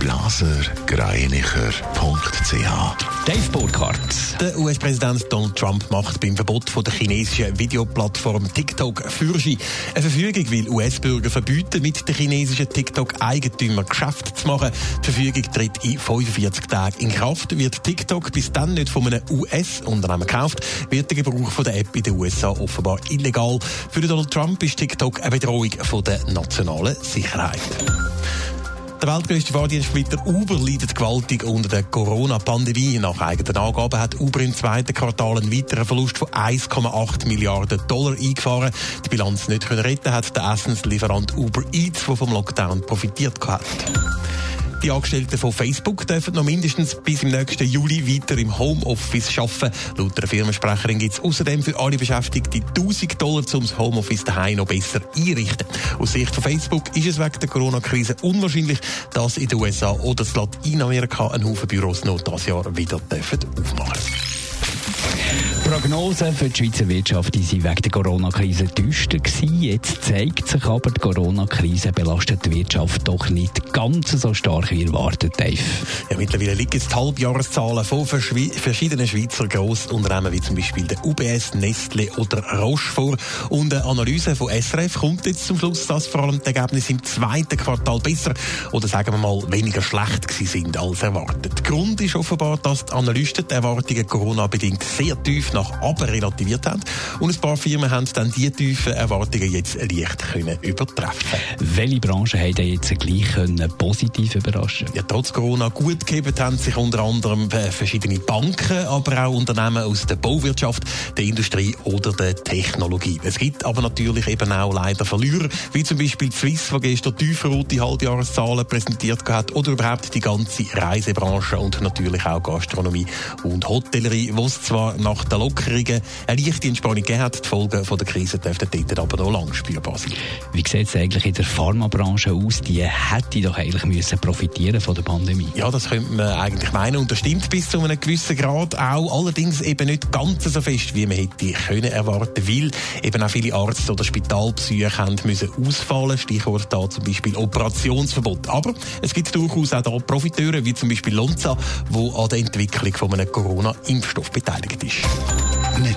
blasergreinicher.ch Dave Burkhardt. Der US-Präsident Donald Trump macht beim Verbot von der chinesischen Videoplattform TikTok Fürschi eine Verfügung, will US-Bürger verbieten, mit der chinesischen TikTok-Eigentümer Geschäft zu machen. Die Verfügung tritt in 45 Tagen in Kraft. Wird TikTok bis dann nicht von einem US-Unternehmen gekauft, wird der Gebrauch von der App in den USA offenbar illegal. Für Donald Trump ist TikTok eine Bedrohung von der nationalen Sicherheit. Der weltgrößte Fahrdienstmittler Uber leidet gewaltig unter der Corona-Pandemie. Nach eigenen Angaben hat Uber im zweiten Quartal einen weiteren Verlust von 1,8 Milliarden Dollar eingefahren. Die Bilanz nicht können retten hat der Essenslieferant Uber Eats, der vom Lockdown profitiert hat. Die Angestellten von Facebook dürfen noch mindestens bis im nächsten Juli weiter im Homeoffice arbeiten. Laut der Firmensprecherin gibt es außerdem für alle Beschäftigten 1000 Dollar, um das Homeoffice daheim noch besser einrichten. Aus Sicht von Facebook ist es wegen der Corona-Krise unwahrscheinlich, dass in den USA oder Lateinamerika ein Haufen Büros noch dieses Jahr wieder aufmachen dürfen. Prognosen für die Schweizer Wirtschaft die sind wegen der Corona-Krise düster gewesen. Jetzt zeigt sich aber, die Corona-Krise belastet die Wirtschaft doch nicht ganz so stark wie erwartet, Dave. Ja, mittlerweile liegen jetzt die Halbjahreszahlen von verschiedenen Schweizer Grossunternehmen, wie zum Beispiel der UBS, Nestle oder Roche vor. Und eine Analyse von SRF kommt jetzt zum Schluss, dass vor allem die Ergebnisse im zweiten Quartal besser oder sagen wir mal weniger schlecht gewesen sind als erwartet. Grund ist offenbar, dass die Analysten die Erwartungen Corona-bedingt sehr tief nach aber relativiert haben. Und ein paar Firmen haben dann diese tiefen Erwartungen jetzt leicht können übertreffen Welche Branchen haben jetzt gleich können positiv überraschen ja, Trotz Corona gut gegeben haben sich unter anderem äh, verschiedene Banken, aber auch Unternehmen aus der Bauwirtschaft, der Industrie oder der Technologie. Es gibt aber natürlich eben auch leider Verlierer, wie zum Beispiel Swiss, die gestern tiefrote Halbjahreszahlen präsentiert hat, oder überhaupt die ganze Reisebranche und natürlich auch Gastronomie und Hotellerie, wo es zwar nach der Lockerungen eine leichte Entspannung gegeben hat. Die Folgen von der Krise dürften dort aber noch lange spürbar sein. Wie sieht es eigentlich in der Pharmabranche aus? Die hätte doch eigentlich müssen profitieren von der Pandemie. Ja, das könnte man eigentlich meinen. Und das stimmt bis zu einem gewissen Grad auch. Allerdings eben nicht ganz so fest, wie man hätte können erwarten, weil eben auch viele Arzt- oder Spitalpsyche haben müssen ausfallen. Stichwort da zum Beispiel Operationsverbot. Aber es gibt durchaus auch da Profiteure, wie zum Beispiel Lonza, wo an der Entwicklung von einem Corona-Impfstoff beteiligt ist.